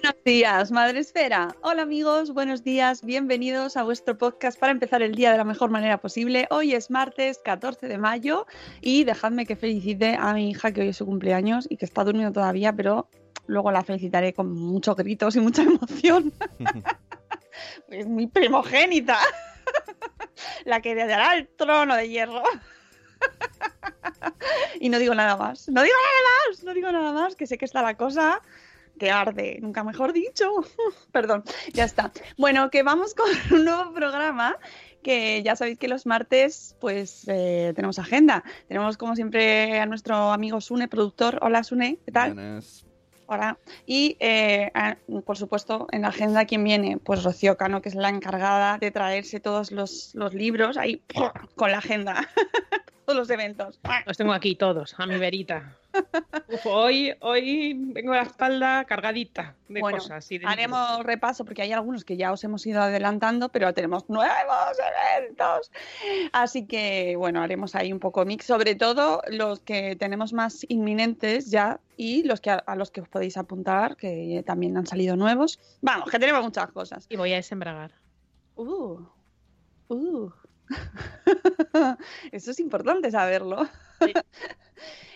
Buenos días, Madre Esfera. Hola amigos, buenos días, bienvenidos a vuestro podcast para empezar el día de la mejor manera posible. Hoy es martes 14 de mayo y dejadme que felicite a mi hija que hoy es su cumpleaños y que está durmiendo todavía, pero luego la felicitaré con muchos gritos y mucha emoción. es mi primogénita, la que heredará el trono de hierro. y no digo nada más, no digo nada más, no digo nada más, que sé que está la cosa que arde, nunca mejor dicho. Perdón, ya está. Bueno, que vamos con un nuevo programa que ya sabéis que los martes pues eh, tenemos agenda. Tenemos como siempre a nuestro amigo Sune, productor. Hola Sune, ¿qué tal? Buenas. Hola. Y eh, por supuesto en la agenda quién viene, pues Rocío Cano, que es la encargada de traerse todos los, los libros ahí con la agenda. todos los eventos. Los tengo aquí todos, a mi verita. Uf, hoy, hoy vengo la espalda cargadita de Bueno, cosas. y de Haremos repaso porque hay algunos que ya os hemos ido adelantando, pero tenemos nuevos eventos. Así que, bueno, haremos ahí un poco mix, sobre todo los que tenemos más inminentes ya y los que a, a los que os podéis apuntar, que también han salido nuevos. Vamos, que tenemos muchas cosas. Y voy a desembragar. Uh, uh. Eso es importante saberlo. Sí.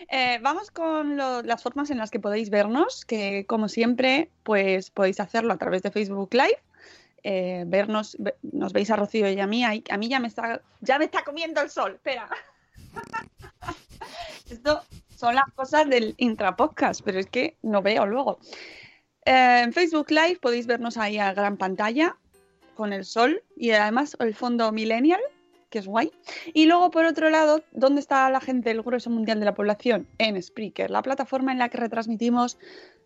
Eh, vamos con lo- las formas en las que podéis vernos, que como siempre, pues podéis hacerlo a través de Facebook Live. eh, vernos, ve- nos veis a Rocío y a mí, ahí- a mí ya me está, ya me está comiendo el sol, espera. Esto son las cosas del intrapodcast, pero es que no veo luego. Eh, en Facebook Live podéis vernos ahí a gran pantalla con el sol y además el fondo millennial, que es guay. Y luego, por otro lado, ¿dónde está la gente del grueso mundial de la población? En Spreaker, la plataforma en la que retransmitimos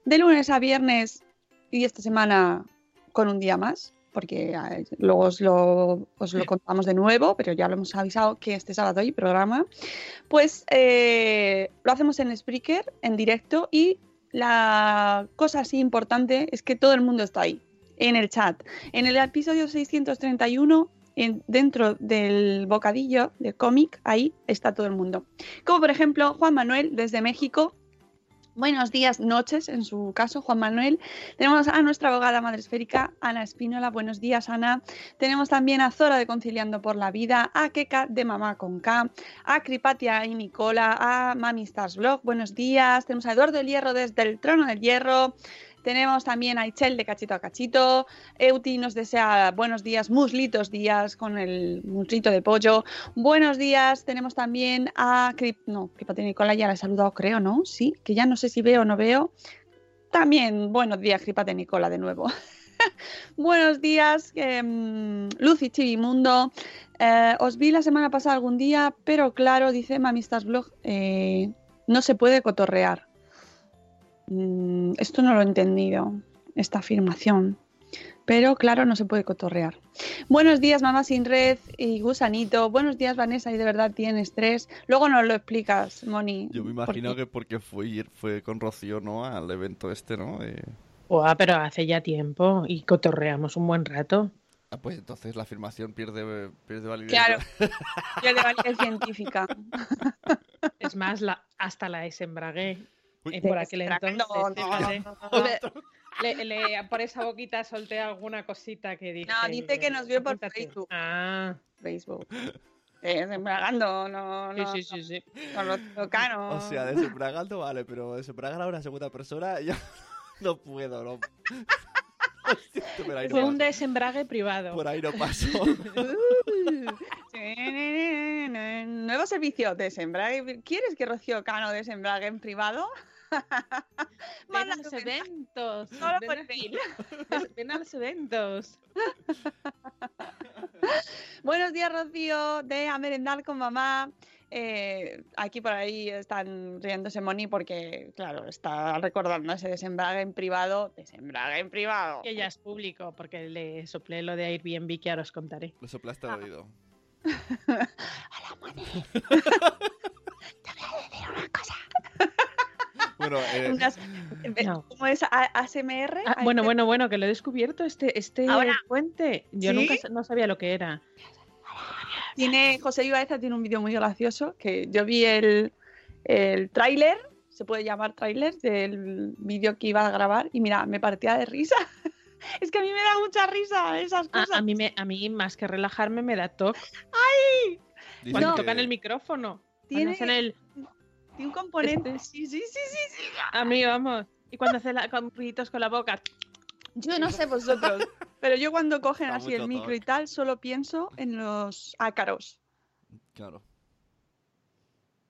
de lunes a viernes y esta semana con un día más, porque luego os lo, os lo contamos de nuevo, pero ya lo hemos avisado que este sábado hay programa. Pues eh, lo hacemos en Spreaker, en directo, y la cosa así importante es que todo el mundo está ahí, en el chat. En el episodio 631, en- dentro del bocadillo del cómic, ahí está todo el mundo. Como por ejemplo Juan Manuel desde México, Buenos días, noches, en su caso, Juan Manuel. Tenemos a nuestra abogada madre esférica, Ana Espínola. Buenos días, Ana. Tenemos también a Zora de Conciliando por la Vida, a Keka de Mamá con K, a Cripatia y Nicola, a Mami Stars Blog. Buenos días. Tenemos a Eduardo del Hierro desde el Trono del Hierro. Tenemos también a Ichel de Cachito a Cachito. Euti nos desea buenos días, muslitos días con el muslito de pollo. Buenos días. Tenemos también a Crip... No, Nicola ya la he saludado, creo, ¿no? Sí, que ya no sé si veo o no veo. También buenos días, Cripate Nicola, de nuevo. buenos días, eh, Lucy Chivimundo. Os vi la semana pasada algún día, pero claro, dice Mamistas Blog, eh, no se puede cotorrear. Mm, esto no lo he entendido, esta afirmación. Pero claro, no se puede cotorrear. Buenos días, mamá sin red y gusanito. Buenos días, Vanessa, y de verdad tienes estrés. Luego nos lo explicas, Moni. Yo me imagino porque- que porque fue, fue con Rocío, ¿no? Al evento este, ¿no? Buah, pero hace ya tiempo y cotorreamos un buen rato. Ah, pues entonces la afirmación pierde, pierde validez. Claro, yo de validez científica. Es más, la, hasta la desembragué. Eh, por aquel entonces. No, no, fíjate. no, no, no. Le- le- por esa boquita solté alguna cosita que dije. No, dice que nos vio por. Facebook. Ah, Facebook. Eh, embragando, no, sí, no, sí, sí, sí. con lo cano. O sea, desembragando vale, pero desembragar a una segunda persona yo no puedo, no. Fue un paso. desembrague privado. Por ahí no paso. Nuevo servicio, desembrague. ¿Quieres que Rocío Cano desembrague en privado? Ven a los eventos. Solo ven, por a, ven a los eventos. Buenos días, Rocío, de A Merendar con Mamá. Eh, aquí por ahí están riéndose Moni porque, claro, está recordando ese desembrague en privado. Desembrague en privado. Que ya es público, porque le soplé lo de Airbnb que ahora os contaré. Lo soplaste al oído. Hola, Moni. Te voy a decir una cosa. Bueno, eh, Unas- No. ¿Cómo es A- ASMR? Ah, bueno, bueno, bueno, que lo he descubierto este, este Ahora. puente. Yo ¿Sí? nunca no sabía lo que era. Tiene, José Ibaeza tiene un vídeo muy gracioso que yo vi el, el tráiler, se puede llamar tráiler, del vídeo que iba a grabar y mira, me partía de risa. es que a mí me da mucha risa esas A, cosas. a mí me, a mí más que relajarme me da toque dicen cuando No. tocan el micrófono. Cuando Tiene- hacen el Tiene un componente. Este- Sí, sí, sí, sí, sí. a mí vamos. Y cuando hacen la, con ruiditos con la boca. Yo no sé vosotros, pero yo cuando cogen así el micro y tal, solo pienso en los ácaros, Claro.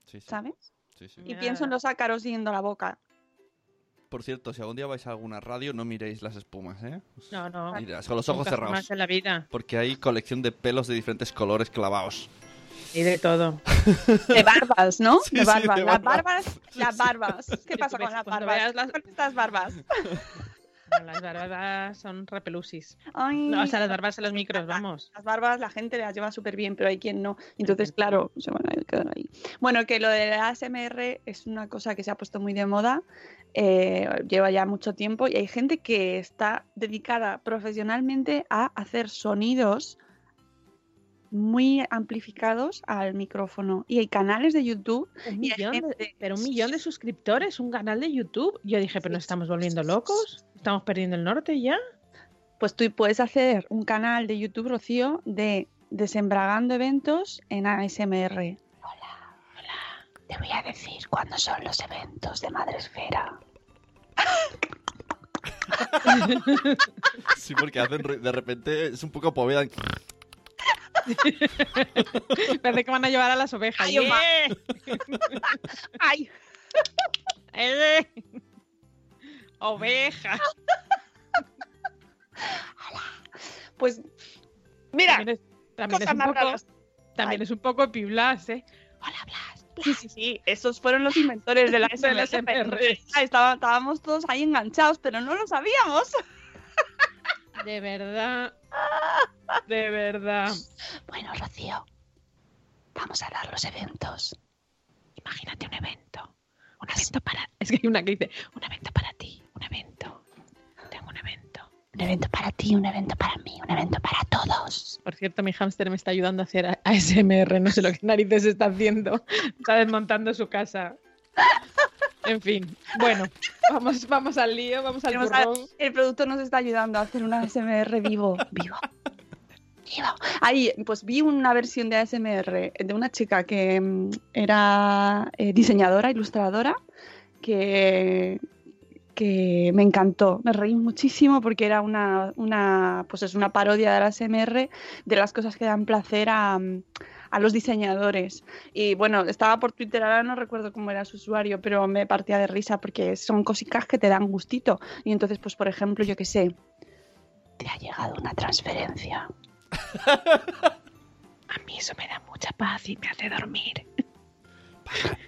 Sí, sí, ¿sabes? sí, sí. Y pienso en los ácaros yendo a la boca. Por cierto, si algún día vais a alguna radio, no miréis las espumas, ¿eh? No, no. Mirad, con los ojos nunca cerrados. Más en la vida. Porque hay colección de pelos de diferentes colores clavados. Y de todo. De barbas, ¿no? Sí, de sí, barbas. las barbas. barbas, las barbas. ¿Qué pasa con las barbas? las- Con estas barbas. No, Las barbas son repelusis. Ay, No, o sea, las barbas en los micros, vamos. las barbas la gente las lleva súper bien, pero hay quien no. Entonces, claro, se van a quedar ahí. Bueno, que lo de la ASMR es una cosa que se ha puesto muy de moda, eh, lleva ya mucho tiempo y hay gente que está dedicada profesionalmente a hacer sonidos muy amplificados al micrófono. Y hay canales de YouTube. Un Y hay millón de- pero un millón de suscriptores, un canal de YouTube. Yo dije, pero nos estamos volviendo locos. Estamos perdiendo el norte ya. Pues tú puedes hacer un canal de YouTube, Rocío, de desembragando eventos en ASMR. Te voy a decir cuándo son los eventos de Madresfera. Sí, porque hacen de repente es un poco poveda. Parece que van a llevar a las ovejas. Ay. ¡Yeah! ¡Ay! ¡Eh! ¡Oveja! Pues mira, También es, también es cosas un poco, raras. también Ay. es un poco piblas, ¿eh? Hola, Blas. Sí, sí, sí, esos fueron los inventores de la. SMR. Estábamos todos ahí enganchados, pero no lo sabíamos. De verdad. De verdad. Bueno, Rocío, vamos a dar los eventos. Imagínate un evento. Un evento para, Es que hay una que dice, un evento para ti, un evento. Tengo un evento. Un evento para ti, un evento para mí, un evento para todos. por cierto, mi hámster me está ayudando a hacer ASMR, no sé lo que narices está haciendo. Está desmontando su casa. En fin, bueno, vamos, vamos al lío, vamos al a-. El productor nos está ayudando a hacer una ASMR vivo. Vivo. Vivo. Ahí, pues vi una versión de ASMR de una chica que mm, era eh, diseñadora, ilustradora, que, que me encantó. Me reí muchísimo porque era una, una, pues es una parodia de la ASMR de las cosas que dan placer a, mm, a los diseñadores. Y bueno, estaba por Twitter, ahora no recuerdo cómo era su usuario, pero me partía de risa porque son cositas que te dan gustito. Y entonces, pues por ejemplo, yo qué sé, Te ha llegado una transferencia. A mí eso me da mucha paz y me hace dormir.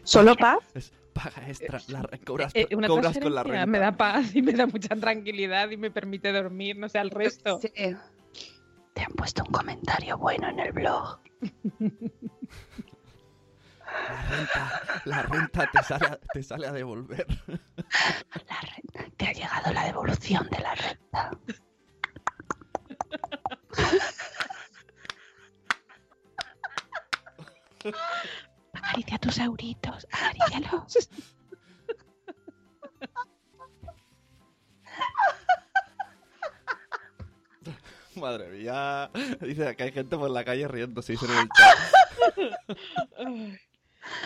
solo paz. Es paga extra. La, re- cobras, Eh, una cobras con la renta. me da paz y me da mucha tranquilidad y me permite dormir, no sé, al resto. Sí. Te han puesto un comentario bueno en el blog. La renta, la renta te, sale a, te sale a devolver. La renta. Te ha llegado la devolución de la renta. Acaricia tus euritos, acarícialos. Madre mía. Dice que hay gente por la calle riéndose, dice en el chat.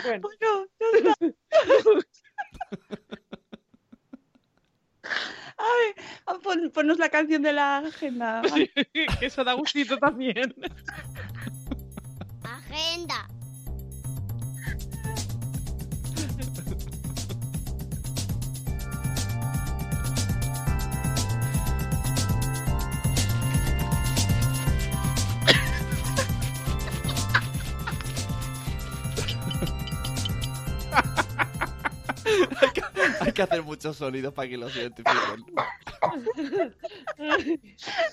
Bueno, pon- ponnos la canción de la agenda. que eso da gustito también. Agenda. Hay que hacer muchos sonidos para que los identifiquen.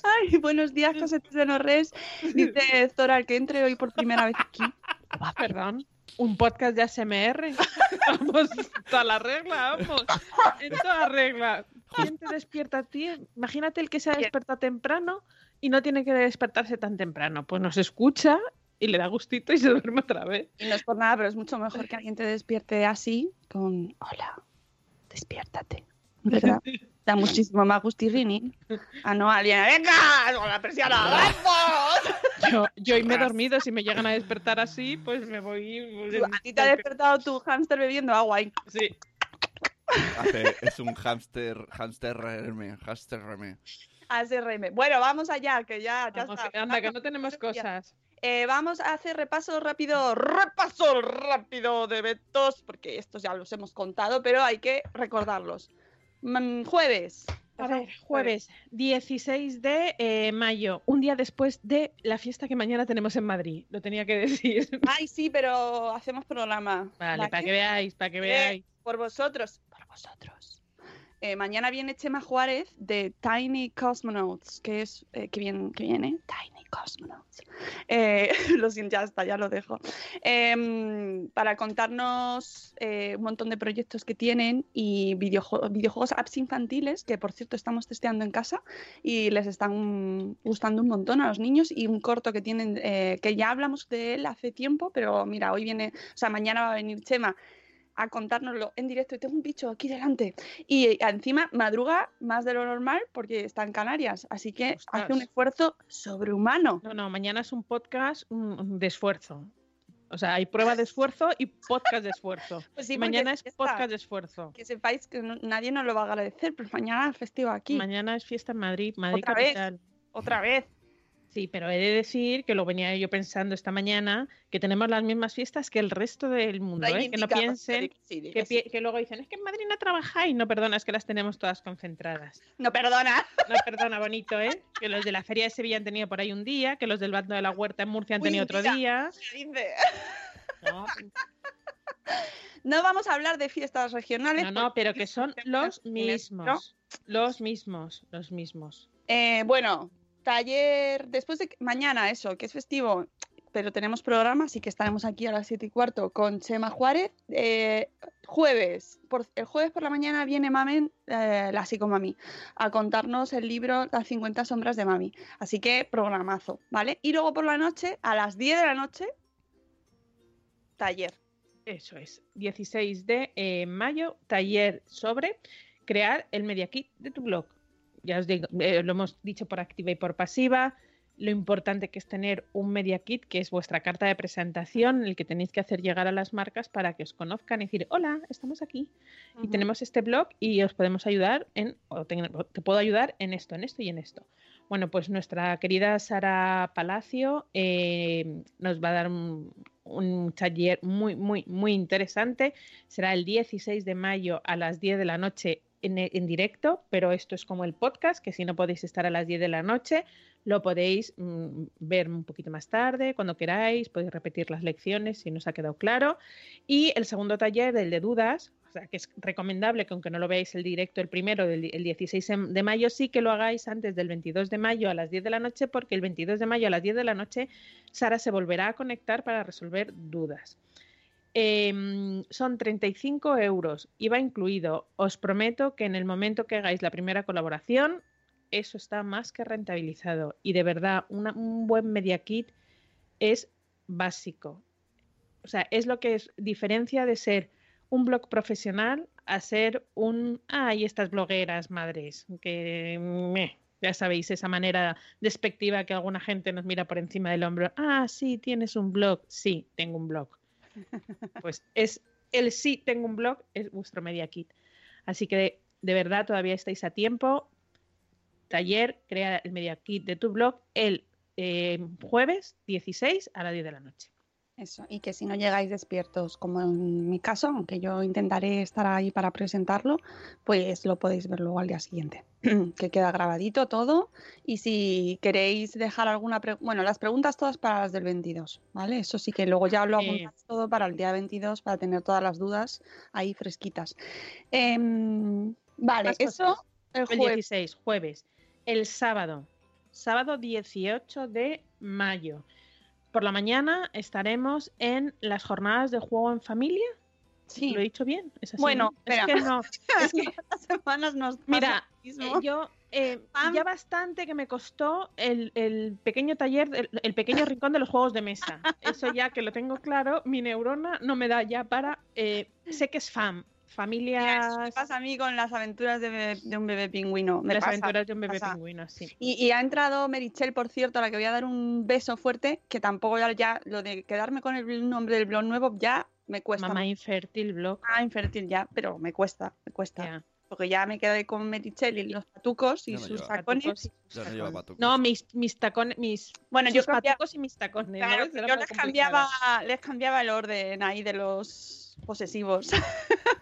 Ay, buenos días, Cosetes de Norres. Dice Zora que entre hoy por primera vez aquí. Perdón. Un podcast de ASMR. Vamos, toda la regla, vamos. En toda regla. ¿Quién te despierta a ti? Imagínate el que se despierta temprano y no tiene que despertarse tan temprano. Pues nos escucha y le da gustito y se duerme otra vez. Y no es por nada, pero es mucho mejor que alguien te despierte así con hola, despiértate. ¿Verdad? Da muchísimo más gustirrini. A no alguien, venga, con la presión abajo. Yo, yo y me he dormido. Si me llegan a despertar así, pues me voy. A ti te ha despertado tu hámster bebiendo agua. ahí. Sí. Hace- es un hámster, hámster reme, hámster reme. ASRM. Bueno, vamos allá, que ya, ya Vamos, está. anda, que no tenemos cosas. Eh, vamos a hacer repaso rápido, repaso rápido de eventos, porque estos ya los hemos contado, pero hay que recordarlos. Mm, jueves. A ver, jueves 16 de eh, mayo, un día después de la fiesta que mañana tenemos en Madrid. Lo tenía que decir. Ay, sí, pero hacemos programa. Vale, para que veáis, para que Eh, veáis. Por vosotros, por vosotros. Eh, mañana viene Chema Juárez de Tiny Cosmonauts, que es eh, que, viene, Tiny Cosmonauts. Eh, lo siento, ya está, ya lo dejo. Em, para contarnos eh, un montón de proyectos que tienen y videojuegos, videojuegos, apps infantiles, que por cierto estamos testeando en casa y les están gustando un montón a los niños y un corto que tienen, eh, que ya hablamos de él hace tiempo, pero mira, hoy viene, o sea, mañana va a venir Chema a contárnoslo en directo y tengo un bicho aquí delante. Y eh, encima madruga más de lo normal porque está en Canarias, así que hace un esfuerzo sobrehumano. No, no, mañana es un podcast mm, de esfuerzo. O sea, hay prueba de esfuerzo y podcast de esfuerzo. Pues sí, mañana es fiesta. podcast de esfuerzo. Que sepáis que no- nadie nos lo va a agradecer, pero mañana es festivo aquí. Mañana es fiesta en Madrid, Madrid Otra vez. capital. Otra vez. Sí, pero he de decir que lo venía yo pensando esta mañana, que tenemos las mismas fiestas que el resto del mundo, ¿eh? que no piensen que, pi- luego dicen, es que en Madrid no trabajáis. No, perdona, es que las tenemos todas concentradas. No, perdona. No, perdona, bonito, ¿eh? Que los de la Feria de Sevilla han tenido por ahí un día, que los del Bando de la Huerta en Murcia han Uy, tenido otro día. No, No vamos a hablar de fiestas regionales. no, no, pero que son los mismos. Los mismos, los mismos. Eh, bueno, taller, después de mañana eso, que es festivo, pero tenemos programa, así que estaremos aquí a las 7 y cuarto con Chema Juárez. Eh, jueves, por, el jueves por la mañana viene Mamen, eh, la psicomami, a contarnos el libro Las 50 sombras de Mami. Así que programazo, ¿vale? Y luego por la noche, a las 10 de la noche, taller. Eso es, 16 de eh, mayo, taller sobre crear el media kit de tu blog. Ya os digo, eh, lo hemos dicho por activa y por pasiva, lo importante que es tener un media kit, que es vuestra carta de presentación, el que tenéis que hacer llegar a las marcas para que os conozcan y decir, hola, estamos aquí y tenemos este blog y os podemos ayudar en, o te, te puedo ayudar en esto, en esto y en esto. Bueno, pues nuestra querida Sara Palacio eh, nos va a dar un, un taller muy, muy, muy interesante. Será el 16 de mayo a las 10 de la noche en, directo, pero esto es como el podcast, que si no podéis estar a las 10 de la noche, lo podéis mm, ver un poquito más tarde, cuando queráis, podéis repetir las lecciones si no os ha quedado claro. Y el segundo taller, el de dudas, o sea, que es recomendable que aunque no lo veáis el directo, el primero, del, el 16 de mayo, sí que lo hagáis antes del 22 de mayo a las 10 de la noche, porque el 22 de mayo a las 10 de la noche Sara se volverá a conectar para resolver dudas. Eh, son 35 euros, IVA incluido. Os prometo que en el momento que hagáis la primera colaboración, eso está más que rentabilizado. Y de verdad, una, un buen media kit es básico. O sea, es lo que es diferencia de ser un blog profesional a ser un. Ah, y estas blogueras madres, que. ya sabéis, esa manera despectiva que alguna gente nos mira por encima del hombro. Ah, sí, tienes un blog. Sí, tengo un blog. Pues es el sí, tengo un blog, es vuestro media kit. Así que de, verdad todavía estáis a tiempo. Taller, crea el media kit de tu blog el eh, jueves 16 a las 10 de la noche. Eso, y que si no llegáis despiertos, como en mi caso, aunque yo intentaré estar ahí para presentarlo, pues lo podéis ver luego al día siguiente, que queda grabadito todo. Y si queréis dejar alguna pregunta, bueno, las preguntas todas para las del 22, ¿vale? Eso sí que luego ya lo Sí. apuntáis todo para el día 22, para tener todas las dudas ahí fresquitas. Em, vale, eso el El jueves. 16, jueves. El sábado, sábado 18 de mayo. Por la mañana estaremos en las jornadas de juego en familia. Sí, ¿Lo he dicho bien? ¿Es así, Bueno, no? es espera. que no. Es que, las semanas nos pasa mira, mismo. eh, yo eh, ya bastante que me costó el, el pequeño taller, el, el pequeño rincón de los juegos de mesa. Eso ya que lo tengo claro, mi neurona no me da ya para. eh, sé que es FAM, familias. me pasa a mí con las aventuras de, bebé- de un bebé pingüino. Me las pasa, aventuras de un bebé pasa. pingüino, sí. Y, y ha entrado Merichel, por cierto, a la que voy a dar un beso fuerte, que tampoco ya, ya lo de quedarme con el nombre del blog nuevo ya me cuesta. Mamá infértil blog. Ah, infértil ya, pero me cuesta, me cuesta. ya. Porque ya me quedé con Merichel y los patucos y no sus lleva. tacones. Patucos y Ya no tacones. patucos. No, mis, mis tacones, mis Bueno, sus yo, cambia- patucos y mis tacones. claro, ¿no? yo les cambiaba, les cambiaba el orden ahí de los posesivos.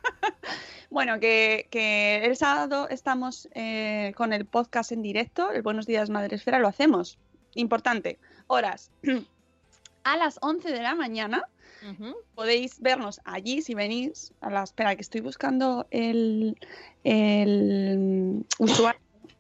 bueno, que, que el sábado estamos eh, con el podcast en directo, el Buenos Días Madre Esfera, lo hacemos. Importante, horas. A las 11 de la mañana podéis vernos allí si venís a la espera que estoy buscando el, el usuario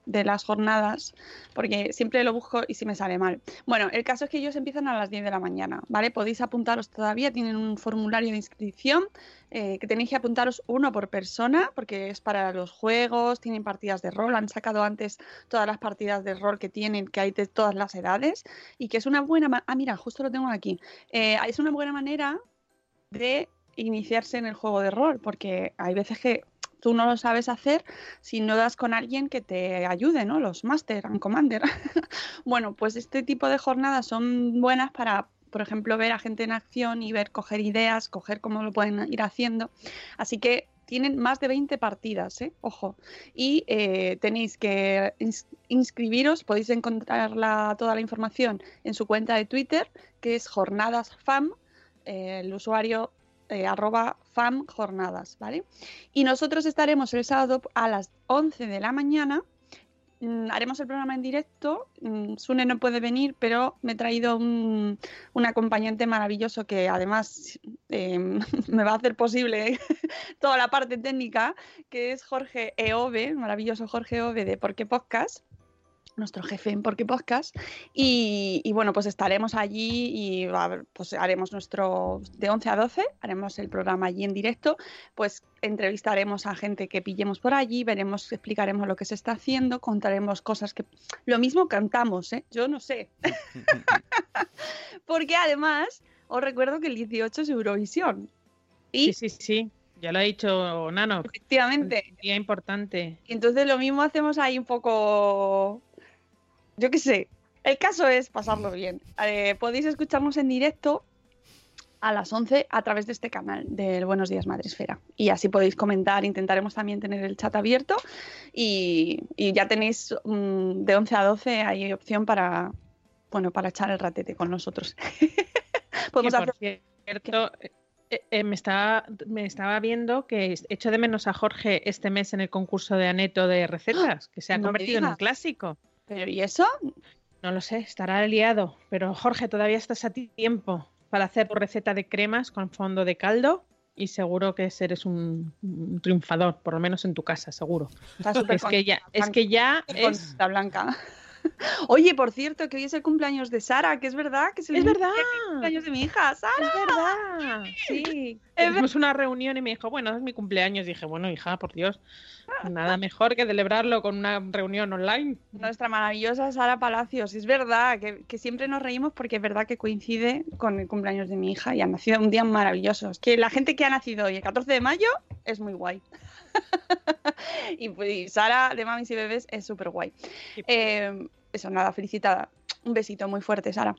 de las jornadas porque siempre lo busco y si me sale mal. Bueno, el caso es que ellos empiezan a las 10 de la mañana, ¿vale? Podéis apuntaros todavía, tienen un formulario de inscripción eh, que tenéis que apuntaros uno por persona porque es para los juegos, tienen partidas de rol, han sacado antes todas las partidas de rol que tienen, que hay de todas las edades y que es una buena... Ah, mira, justo lo tengo aquí. Eh, es una buena manera de iniciarse en el juego de rol, porque hay veces que tú no lo sabes hacer si no das con alguien que te ayude, ¿no? Los Master and Commander. bueno, pues este tipo de jornadas son buenas para, por ejemplo, ver a gente en acción y ver, coger ideas, coger cómo lo pueden ir haciendo. Así que tienen más de 20 partidas, ¿eh? Ojo. Y eh, tenéis que ins- inscribiros, podéis encontrar toda la información en su cuenta de Twitter, que es jornadasfam, eh, el usuario eh, arroba famjornadas, ¿vale? Y nosotros estaremos el sábado a las 11 de la mañana. Mm, haremos el programa en directo. Mm, Sune no puede venir, pero me he traído un, acompañante maravilloso que además eh, me va a hacer posible toda la parte técnica, que es Jorge Eove, maravilloso Jorge Eove de Porque Podcast nuestro jefe en Porque Podcast y, y bueno pues estaremos allí y pues haremos nuestro de 11 a 12 haremos el programa allí en directo pues entrevistaremos a gente que pillemos por allí veremos explicaremos lo que se está haciendo contaremos cosas que lo mismo cantamos ¿eh? yo no sé porque además os recuerdo que el 18 es Eurovisión Y Sí, sí, sí. Ya lo ha dicho Nano. efectivamente, Día importante. Y entonces lo mismo hacemos ahí un poco, yo qué sé, el caso es pasarlo bien. Eh, podéis escucharnos en directo a las 11 a través de este canal del Buenos Días Madresfera. Y así podéis comentar, intentaremos también tener el chat abierto y, y ya tenéis mm, de 11 a 12 hay opción para, bueno, para echar el ratete con nosotros. Podemos hacer... cierto, eh, eh, me, estaba, me estaba viendo que echo de menos a Jorge este mes en el concurso de Aneto de recetas, que se ha No convertido en un clásico. Pero ¿y eso? No lo sé, estará liado. Pero Jorge, todavía estás a tiempo para hacer tu receta de cremas con fondo de caldo y seguro que eres un, un triunfador, por lo menos en tu casa, seguro. Está Es que ya, es que ya es, Blanca. Oye, por cierto, que hoy es el cumpleaños de Sara, que es verdad que es el es verdad. el cumpleaños de mi hija, Sara. Es verdad, sí. Tuvimos una reunión y me dijo, bueno, es mi cumpleaños. dije, bueno, hija, por Dios, nada mejor que celebrarlo con una reunión online. Nuestra maravillosa Sara Palacios. Es verdad que, que siempre nos reímos porque es verdad que coincide con el cumpleaños de mi hija y ha nacido un día maravilloso. Es que la gente que ha nacido hoy, el 14 de mayo, es muy guay. y, pues, y Sara de Mamis y Bebés es súper guay. Eh, eso, nada, felicitada. Un besito muy fuerte, Sara.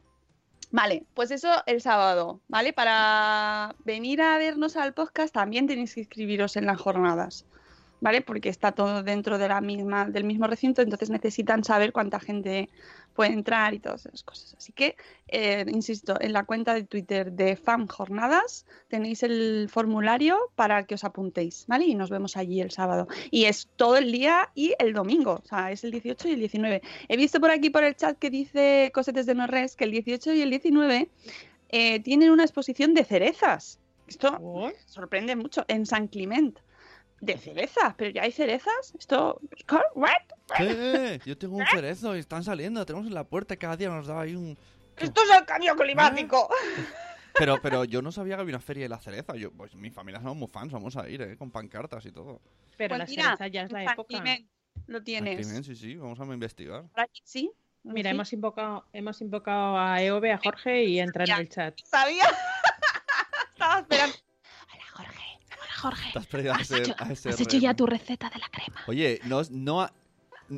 Vale, pues eso el sábado, ¿vale? Para venir a vernos al podcast también tenéis que inscribiros en las jornadas, ¿vale? Porque está todo dentro de la misma, del mismo recinto, entonces necesitan saber cuánta gente puede entrar y todas esas cosas. Así que, eh, insisto, en la cuenta de Twitter de FAM Jornadas tenéis el formulario para que os apuntéis, ¿vale? Y nos vemos allí el sábado. Y es todo el día y el domingo, o sea, es el 18 y el 19. He visto por aquí por el chat que dice Cosetes de Norres que el 18 y el 19 eh, tienen una exposición de cerezas. Esto sorprende mucho. En San Clement. De cerezas, pero ya hay cerezas. Esto. ¿What? Eh, yo tengo un cerezo y están saliendo. Tenemos en la puerta y cada día nos da ahí un. Esto es el cambio climático. Pero, pero yo no sabía que había una feria de la cereza. Yo, pues mi familia somos muy fans, vamos a ir, ¿eh? Con pancartas y todo. pero Pues la mira, cereza ya es la época. Lo tienes. Aquí, sí, sí, vamos a investigar. Sí. Mira, Sí. hemos invocado, hemos invocado a Eove, a Jorge y entra en el chat. Sabía. Estaba esperando. Jorge. Te has perdido a ¿Has ese- hecho, a ese has hecho ya tu receta de la crema? Oye, no, es- no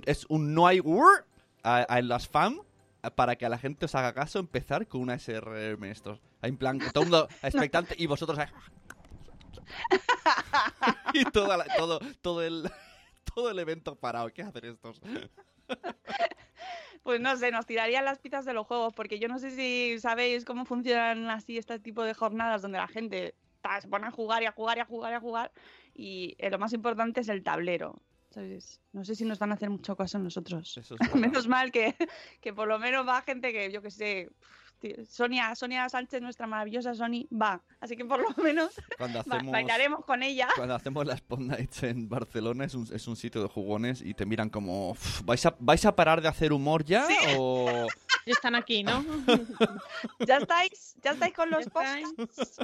es un no hay word a, las fam para que a la gente os haga caso empezar con una SRM estos. En plan, que todo el mundo expectante y vosotros ahí- y toda la- todo, todo el todo el evento parado. ¿Qué hacen estos? Pues no sé, nos tirarían las pizzas de los juegos, porque yo no sé si sabéis cómo funcionan así este tipo de jornadas donde la gente ta, se pone a jugar y a jugar y a jugar y a jugar. Y eh, lo más importante es el tablero. ¿sabes? No sé si nos van a hacer mucho caso nosotros. Eso es. Menos mal que, que por lo menos va gente que, yo que sé, tío, Sonia, Sonia Sánchez, nuestra maravillosa Sony, va. Así que por lo menos Cuando hacemos bailaremos con ella. Cuando hacemos las Spot Nights en Barcelona es un, es un sitio de jugones y te miran como "Uf, ¿vais a, ¿vais a parar de hacer humor ya? O Ya están aquí, ¿no? ¿Ya estáis? ¿Ya estáis con los podcasts?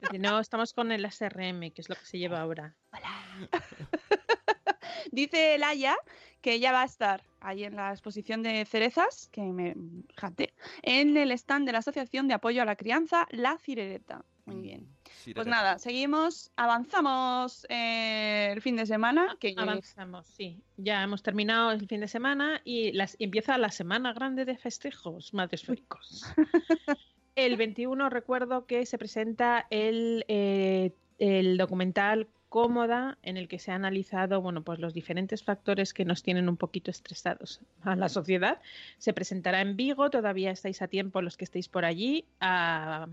Dice, No, estamos con el SRM, que es lo que se lleva ahora. Dice Laia que ella va a estar ahí en la exposición de cerezas, que me fíjate, en el stand de la Asociación de Apoyo a la Crianza, La Cirereta. Muy bien. Sí, Pues nada, seguimos, avanzamos eh, el fin de semana, que Avanzamos, sí. Ya hemos terminado el fin de semana y las, y empieza la semana grande de festejos madresféricos. el 21 recuerdo que se presenta el, eh, el documental Cómoda, en el que se ha analizado bueno, pues los diferentes factores que nos tienen un poquito estresados a la sociedad. Se presentará en Vigo, todavía estáis a tiempo los que estéis por allí, a,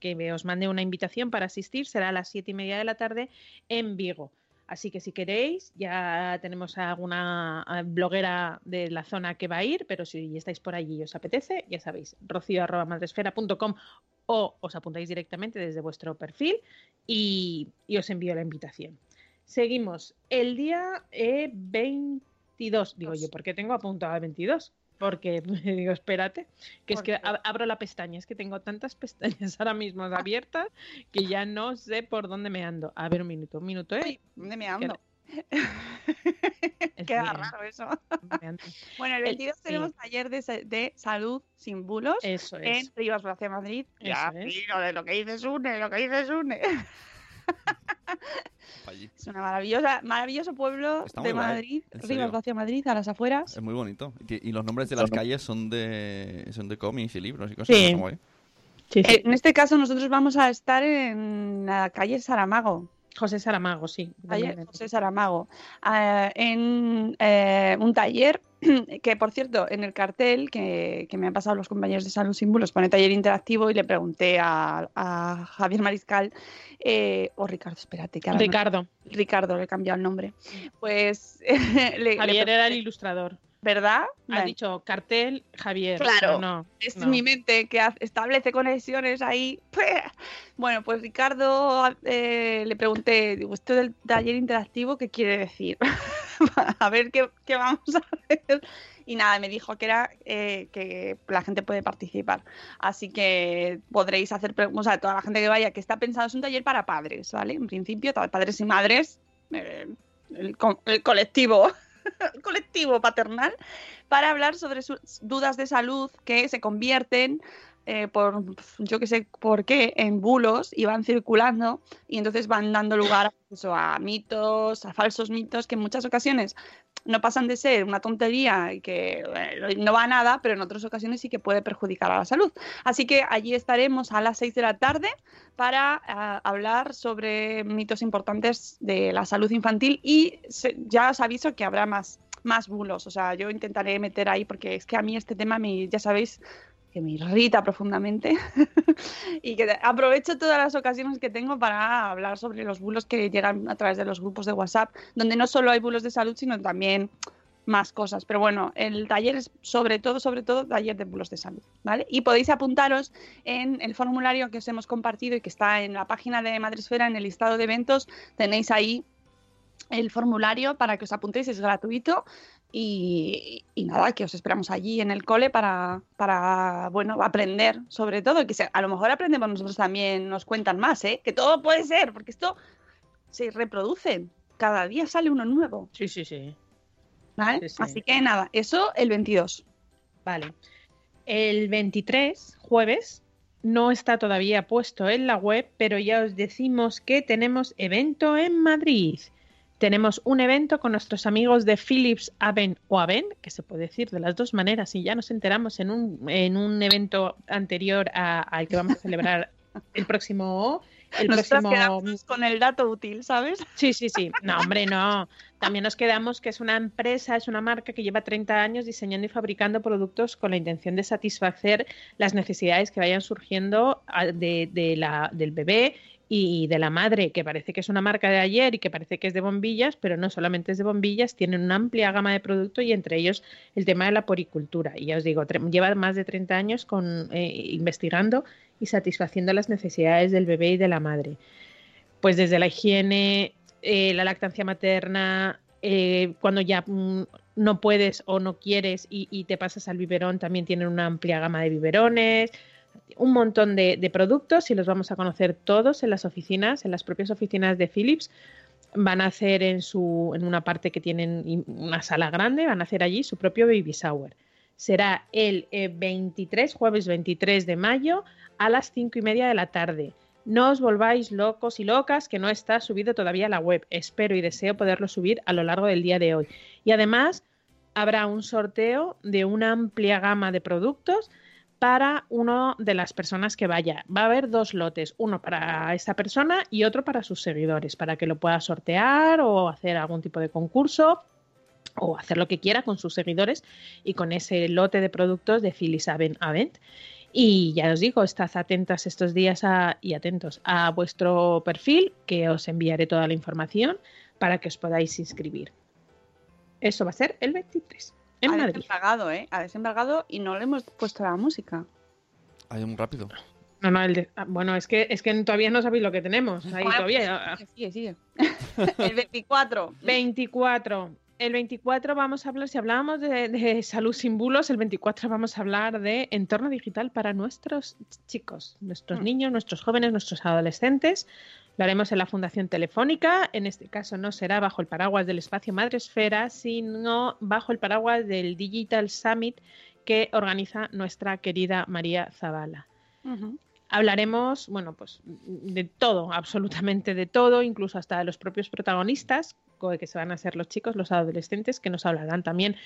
que os mande una invitación para asistir. Será a las siete y media de la tarde en Vigo. Así que si queréis, ya tenemos a alguna bloguera de la zona que va a ir, pero si estáis por allí y os apetece, ya sabéis, rocío.madresfera.com o os apuntáis directamente desde vuestro perfil y, y os envío la invitación. Seguimos. El día eh, 22, digo yo, ¿por qué tengo apuntado el 22? Porque digo, espérate, que es que abro la pestaña, es que tengo tantas pestañas ahora mismo abiertas que ya no sé por dónde me ando. A ver, un minuto, un minuto, ¿eh? Uy, ¿dónde me ando? Es Queda bien. raro eso. Bueno, el El- 22 sí. tenemos taller de, sa- de salud sin bulos Eso en es. Rivas Gracia Madrid. Ya, Eso es. sí, lo de lo que dices une, lo que dices une. Allí. Es una maravillosa, maravilloso pueblo Está de Madrid. Rivas Gracia Madrid, a las afueras. Es muy bonito. Y los nombres de las calles son de son de cómics y libros y cosas. Sí. Eh, En este caso nosotros vamos a estar en la calle Saramago. José Saramago, sí. José Saramago, ah, en eh, un taller que, por cierto, en el cartel que, que me han pasado los compañeros de Salud Símbolos pone taller interactivo y le pregunté a, a Javier Mariscal, eh, o Ricardo, espérate, que no- Ricardo. Ricardo, le he cambiado el nombre. Pues le, le Javier era el ilustrador. ¿Verdad? Has dicho cartel, Javier. Claro. no. es no. mi mente que establece conexiones ahí. Bueno, pues Ricardo eh, le pregunté, digo, esto del taller interactivo, ¿qué quiere decir? a ver qué, qué vamos a hacer. Y nada, me dijo que era eh, que la gente puede participar. Así que podréis hacer, pre- o sea, toda la gente que vaya, que está pensado, es un taller para padres, ¿vale? En principio, padres y madres, eh, el, co- el colectivo, colectivo paternal, para hablar sobre sus dudas de salud que se convierten eh, por yo que sé por qué en bulos y van circulando y entonces van dando lugar a, pues mitos, a falsos mitos que en muchas ocasiones no pasan de ser una tontería y que eh, no va a nada, pero en otras ocasiones sí que puede perjudicar a la salud. Así que allí estaremos a las 6 de la tarde para ah, hablar sobre mitos importantes de la salud infantil y ya os aviso que habrá más, más bulos. O sea, yo intentaré meter ahí porque es que a mí este tema, me, ya sabéis, que me irrita profundamente y que aprovecho todas las ocasiones que tengo para hablar sobre los bulos que llegan a través de los grupos de WhatsApp, donde no solo hay bulos de salud, sino también más cosas. Pero bueno, el taller es sobre todo, sobre todo, taller de bulos de salud, ¿vale? Y podéis apuntaros en el formulario que os hemos compartido y que está en la página de Madresfera, en el listado de eventos, tenéis ahí el formulario para que os apuntéis, es gratuito y, y nada, que os esperamos allí en el cole para, para bueno, aprender sobre todo, que a lo mejor aprendemos nosotros también, nos cuentan más, ¿eh? que todo puede ser, porque esto se reproduce, cada día sale uno nuevo, Sí, sí, sí. ¿vale? Sí, sí. Así que nada, eso el 22. Vale. El 23, jueves, no está todavía puesto en la web, pero ya os decimos que tenemos evento en Madrid. Tenemos un evento con nuestros amigos de Philips Aven o Aven, que se puede decir de las dos maneras, y ya nos enteramos en un, en un evento anterior al que vamos a celebrar el próximo. El Nosotras próximo quedamos con el dato útil, ¿sabes? Sí, sí, sí. No, hombre, no. También nos quedamos que es una empresa, es una marca que lleva 30 años diseñando y fabricando productos con la intención de satisfacer las necesidades que vayan surgiendo de, de la, del bebé y de la madre, que parece que es una marca de ayer y que parece que es de bombillas, pero no solamente es de bombillas, tienen una amplia gama de productos y entre ellos el tema de la poricultura. Y ya os digo, lleva más de 30 años con, eh, investigando y satisfaciendo las necesidades del bebé y de la madre. Pues desde la higiene, eh, la lactancia materna, eh, cuando ya mm, no puedes o no quieres y, y te pasas al biberón, también tienen una amplia gama de biberones, un montón de, productos y los vamos a conocer todos en las oficinas, en las propias oficinas de Philips. Van a hacer en, su, en una parte que tienen una sala grande, van a hacer allí su propio baby shower. Será el eh, 23, jueves 23 de mayo a las 5 y media de la tarde. No os volváis locos y locas que no está subido todavía la web. Espero y deseo poderlo subir a lo largo del día de hoy. Y además habrá un sorteo de una amplia gama de productos para una de las personas que vaya. Va a haber dos lotes, uno para esa persona y otro para sus seguidores, para que lo pueda sortear o hacer algún tipo de concurso o hacer lo que quiera con sus seguidores y con ese lote de productos de Phyllis Aven Avent. Y ya os digo, estad atentas estos días y atentos a vuestro perfil, que os enviaré toda la información para que os podáis inscribir. Eso va a ser el 23 en ha Madrid. desembargado, ¿eh? Ha desembargado y no le hemos puesto la música. Ay, muy rápido. No, no, el de- ah, bueno, es que, es que todavía no sabéis lo que tenemos. Ahí todavía. Sigue, sigue, sigue. el 24. 24. El 24 vamos a hablar, si hablábamos de, de salud sin bulos, el 24 vamos a hablar de entorno digital para nuestros chicos, nuestros Mm. niños, nuestros jóvenes, nuestros adolescentes. Lo haremos en la Fundación Telefónica. En este caso no será bajo el paraguas del espacio Madresfera, sino bajo el paraguas del Digital Summit que organiza nuestra querida María Zavala. Hablaremos, bueno, pues de todo, absolutamente de todo, incluso hasta de los propios protagonistas, que se van a ser los chicos, los adolescentes, que nos hablarán también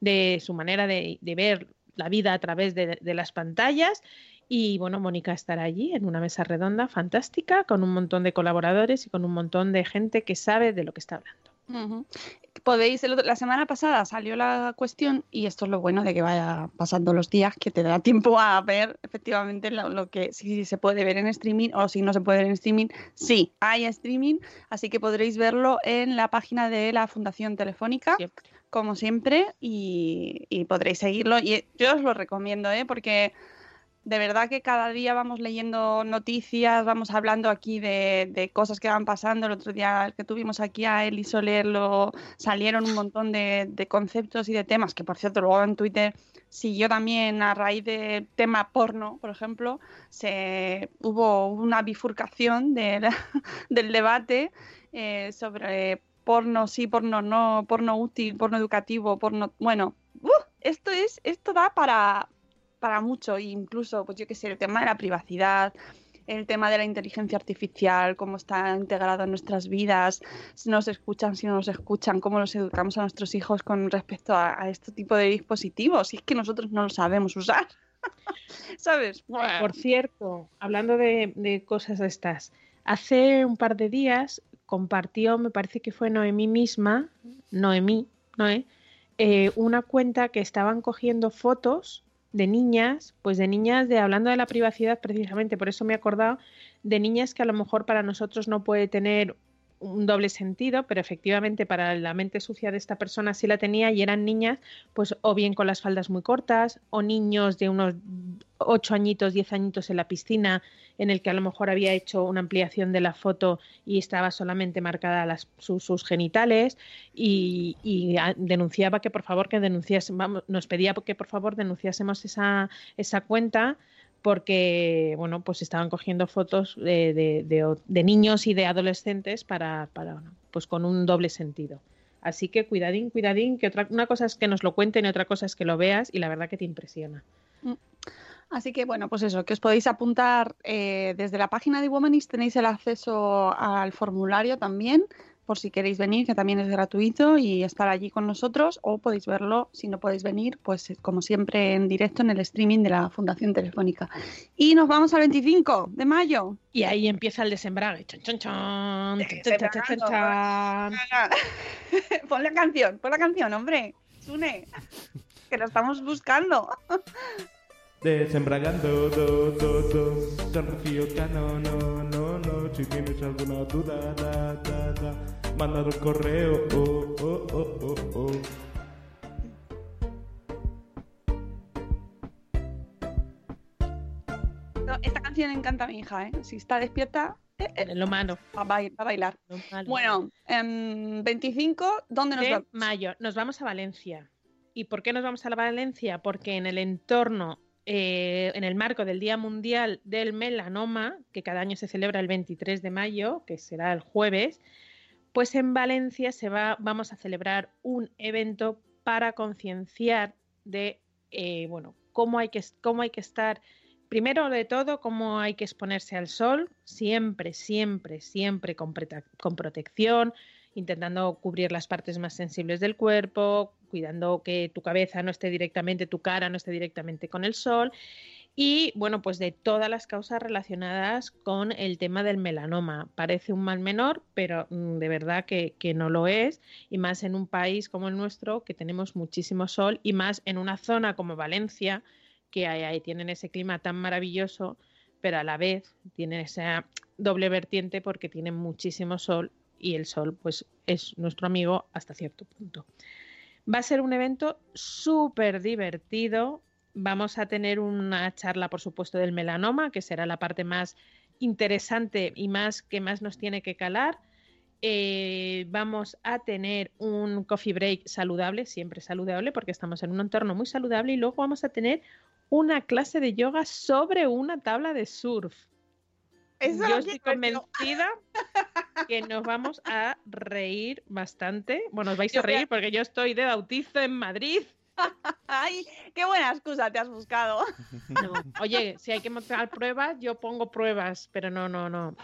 de su manera de, ver la vida a través de, las pantallas. Y bueno, Mónica estará allí en una mesa redonda fantástica, con un montón de colaboradores y con un montón de gente que sabe de lo que está hablando. Podéis, el otro- la semana pasada salió la cuestión y esto es lo bueno de que vaya pasando los días, que te da tiempo a ver efectivamente lo, lo que si se puede ver en streaming o si no se puede ver en streaming. Sí, hay streaming, así que podréis verlo en la página de la Fundación Telefónica, Siempre. como siempre, y, y podréis seguirlo. Y yo os lo recomiendo, ¿eh? porque de verdad que cada día vamos leyendo noticias, vamos hablando aquí de, de cosas que van pasando. El otro día que tuvimos aquí a Eli Soler lo, salieron un montón de, de conceptos y de temas, que por cierto luego en Twitter siguió también a raíz del tema porno, por ejemplo, se, hubo una bifurcación del, del debate eh, sobre porno sí, porno no, porno útil, porno educativo, porno... Bueno, ¡uh! esto es, esto da para, para mucho, e incluso, pues yo qué sé, el tema de la privacidad, el tema de la inteligencia artificial, cómo está integrado en nuestras vidas, si nos escuchan, si no nos escuchan, cómo los educamos a nuestros hijos con respecto a, a este tipo de dispositivos, si es que nosotros no lo sabemos usar. ¿Sabes? Por cierto, hablando de, de cosas de estas, hace un par de días compartió, me parece que fue Noemí misma, Noemí, Noé, eh, una cuenta que estaban cogiendo fotos de niñas, pues de niñas de hablando de la privacidad precisamente, por eso me he acordado de niñas que a lo mejor para nosotros no puede tener un doble sentido, pero efectivamente para la mente sucia de esta persona sí la tenía y eran niñas, pues o bien con las faldas muy cortas o niños de unos 8 añitos, 10 añitos en la piscina en el que a lo mejor había hecho una ampliación de la foto y estaba solamente marcada las, sus, sus genitales y, y denunciaba que por favor que denunciásemos, vamos, nos pedía que por favor denunciásemos esa, esa cuenta porque bueno pues estaban cogiendo fotos de, niños y de adolescentes para, pues con un doble sentido. Así que cuidadín, cuidadín, que otra, una cosa es que nos lo cuenten y otra cosa es que lo veas y la verdad que te impresiona. Así que bueno, pues eso, que os podéis apuntar eh, desde la página de Womanist, tenéis el acceso al formulario también, por si queréis venir, que también es gratuito y estar allí con nosotros, o podéis verlo, si no podéis venir, pues eh, como siempre en directo en el streaming de la Fundación Telefónica. Y nos vamos al 25 de mayo. Y ahí empieza el desembrague. Chon, chon, chon, chon, chon, chon, chon, chon. pon la canción, pon la canción, hombre. Sune, que lo estamos buscando. Desembragando, do, do, do, San Rocío Cano, no, no, no, si tienes alguna duda, da, da, da, mandad un correo, oh, oh, oh, oh, oh. No, Esta canción encanta a mi hija, ¿eh? Si está despierta, eh, eh, En lo malo. va a bail- va a bailar. lo malo. Bueno, em, 25, ¿dónde nos de vamos? mayo nos vamos a Valencia. ¿Y por qué nos vamos a la Valencia? Porque en el entorno, eh, en el marco del Día Mundial del Melanoma, que cada año se celebra el 23 de mayo, que será el jueves, pues en Valencia se va, vamos a celebrar un evento para concienciar de, eh, bueno, cómo hay que, cómo hay que estar Primero de todo, cómo hay que exponerse al sol, siempre, siempre, siempre con, con protección, intentando cubrir las partes más sensibles del cuerpo, cuidando que tu cabeza no esté directamente, tu cara no esté directamente con el sol. Y bueno, pues de todas las causas relacionadas con el tema del melanoma. Parece un mal menor, pero mm, de verdad que, que no lo es. Y más en un país como el nuestro, que tenemos muchísimo sol, y más en una zona como Valencia, que ahí, tienen ese clima tan maravilloso, pero a la vez tienen esa doble vertiente porque tienen muchísimo sol y el sol pues es nuestro amigo hasta cierto punto. Va a ser un evento súper divertido. Vamos a tener una charla, por supuesto, del melanoma, que será la parte más interesante y más que más nos tiene que calar. eh, vamos a tener un coffee break saludable, siempre saludable, porque estamos en un entorno muy saludable, y luego vamos a tener una clase de yoga sobre una tabla de surf. Eso Yo estoy convencida que nos vamos a reír bastante. Bueno, os vais Yo a reír porque yo estoy de bautizo en Madrid. Ay, qué buena excusa te has buscado. No. Oye, si hay que mostrar pruebas, yo pongo pruebas, pero no, no, no.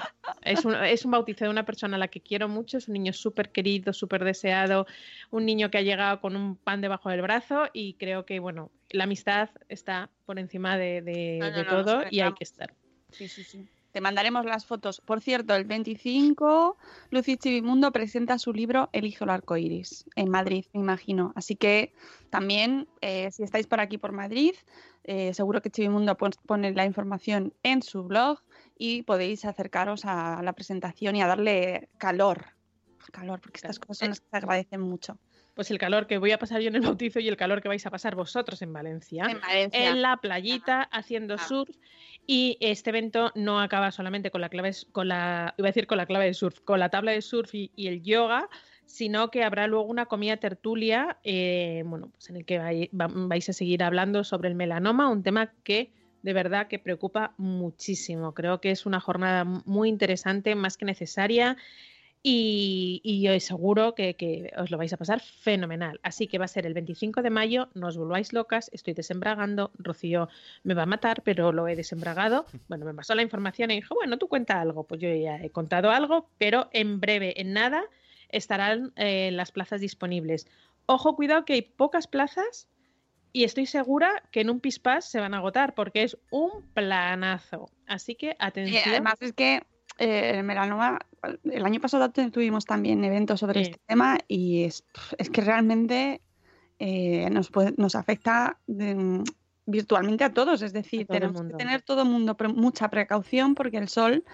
Es un, es un bautizo de una persona a la que quiero mucho, es un niño súper querido, súper deseado, un niño que ha llegado con un pan debajo del brazo y creo que, bueno, la amistad está por encima de, de- No, no, de no, nos todo y hay que estar. Sí, sí, sí. Te mandaremos las fotos. Por cierto, el 25, Lucy Chivimundo presenta su libro El hijo del arco iris en Madrid, me imagino. Así que también, eh, si estáis por aquí por Madrid, eh, seguro que Chivimundo pon- pone la información en su blog y podéis acercaros a la presentación y a darle calor. Calor, porque estas cosas son las que se agradecen mucho. Pues el calor que voy a pasar yo en el bautizo y el calor que vais a pasar vosotros en Valencia. En Valencia. en la playita haciendo surf y este evento no acaba solamente con la clave con la iba a decir con la clave de surf con la tabla de surf y, y el yoga sino que habrá luego una comida tertulia eh, bueno pues en el que vai- va- vais a seguir hablando sobre el melanoma un tema que de verdad que preocupa muchísimo creo que es una jornada muy interesante más que necesaria y, y yo seguro que, que os lo vais a pasar fenomenal. Así que va a ser el 25 de mayo, no os volváis locas, estoy desembragando, Rocío me va a matar, pero lo he desembragado. Bueno, me pasó la información y dijo, bueno, tú cuenta algo. Pues yo ya he contado algo, pero en breve, en nada, estarán eh, las plazas disponibles. Ojo, cuidado que hay pocas plazas y estoy segura que en un pispás se van a agotar porque es un planazo. Así que Y atención. además es que eh, el melanoma, el año pasado tu- tuvimos también eventos sobre Sí. este tema y es, es que realmente eh, nos, puede- nos afecta de- virtualmente a todos. Es decir, tenemos que tener todo el mundo pre- mucha precaución porque el sol,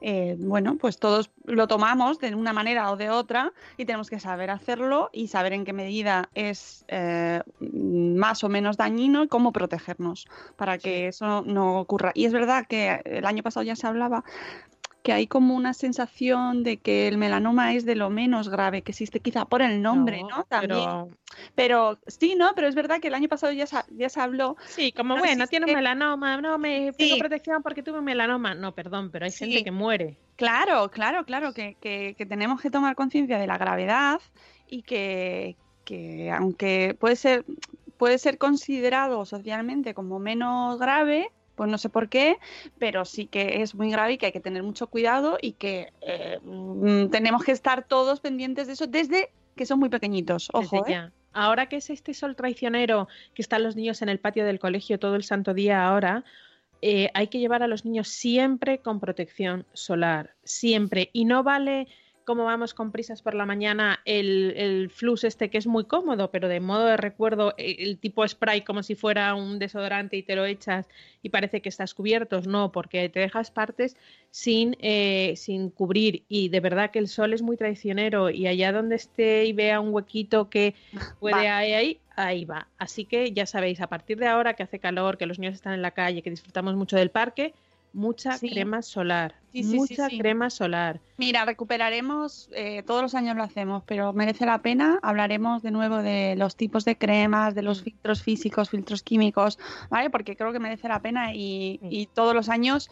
eh, bueno, pues todos lo tomamos de una manera o de otra y tenemos que saber hacerlo y saber en qué medida es eh, más o menos dañino y cómo protegernos para que eso no ocurra. Y es verdad que el año pasado ya se hablaba que hay como una sensación de que el melanoma es de lo menos grave que existe, quizá por el nombre, ¿no? También. Pero... Pero sí, ¿no? Pero es verdad que el año pasado ya se, ya se habló. Sí, como No, bueno, tiene un melanoma, no me Sí. tengo protección porque tuve melanoma. No, perdón, pero hay Sí. gente que muere. Claro, claro, claro, que, que- que tenemos que tomar conciencia de la gravedad y que, que aunque puede ser, puede ser considerado socialmente como menos grave, pues no sé por qué, pero sí que es muy grave y que hay que tener mucho cuidado y que eh, mm, tenemos que estar todos pendientes de eso desde que son muy pequeñitos. Ojo, desde ¿eh? ya. Ahora que es este sol traicionero que están los niños en el patio del colegio todo el santo día ahora, eh, hay que llevar a los niños siempre con protección solar, siempre. Y no vale como vamos con prisas por la mañana el, el flux este que es muy cómodo, pero de modo de recuerdo eh, el tipo spray como si fuera un desodorante y te lo echas y parece que estás cubiertos, no, porque te dejas partes sin, eh, sin cubrir y de verdad que el sol es muy traicionero y allá donde esté y vea un huequito que puede ahí, ahí va. Así que ya sabéis, a partir de ahora que hace calor, que los niños están en la calle, que disfrutamos mucho del parque, mucha Sí. crema solar, Sí, sí, sí, mucha crema solar. Mira, recuperaremos, eh, todos los años lo hacemos, pero merece la pena. Hablaremos de nuevo de los tipos de cremas, de los Mm. filtros físicos, filtros químicos, ¿vale? Porque creo que merece la pena y, y todos los años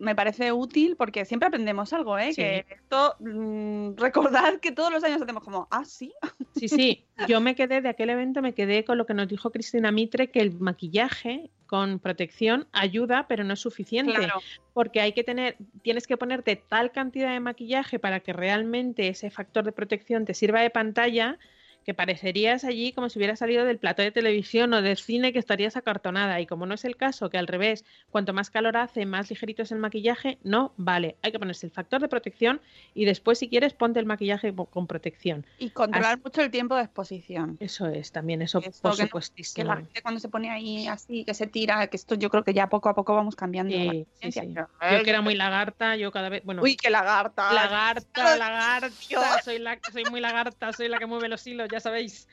me parece útil porque siempre aprendemos algo, ¿eh? Sí. Que esto, mm, recordad que todos los años hacemos como, ah, sí. Sí, sí, yo me quedé de aquel evento, me quedé con lo que nos dijo Cristina Mitre, que el maquillaje con protección ayuda, pero no es suficiente. porque hay que tener, tienes que ponerte tal cantidad de maquillaje para que realmente ese factor de protección te sirva de pantalla que parecerías allí como si hubieras salido del plato de televisión o del cine que estarías acartonada. Y como no es el caso, que al revés, cuanto más calor hace, más ligerito es el maquillaje, no vale. Hay que ponerse el factor de protección y después, si quieres, ponte el maquillaje con protección. Y controlar mucho el tiempo de exposición. Eso es, también, eso Esto por que no- Que la gente cuando se pone ahí así, que se tira, que esto yo creo que ya poco a poco vamos cambiando. Sí, sí, sí. Yo que era muy lagarta, yo cada vez, bueno, Uy, qué lagarta. Lagarta, lagarta, soy, la, soy muy lagarta, soy la que mueve los hilos, ya sabéis.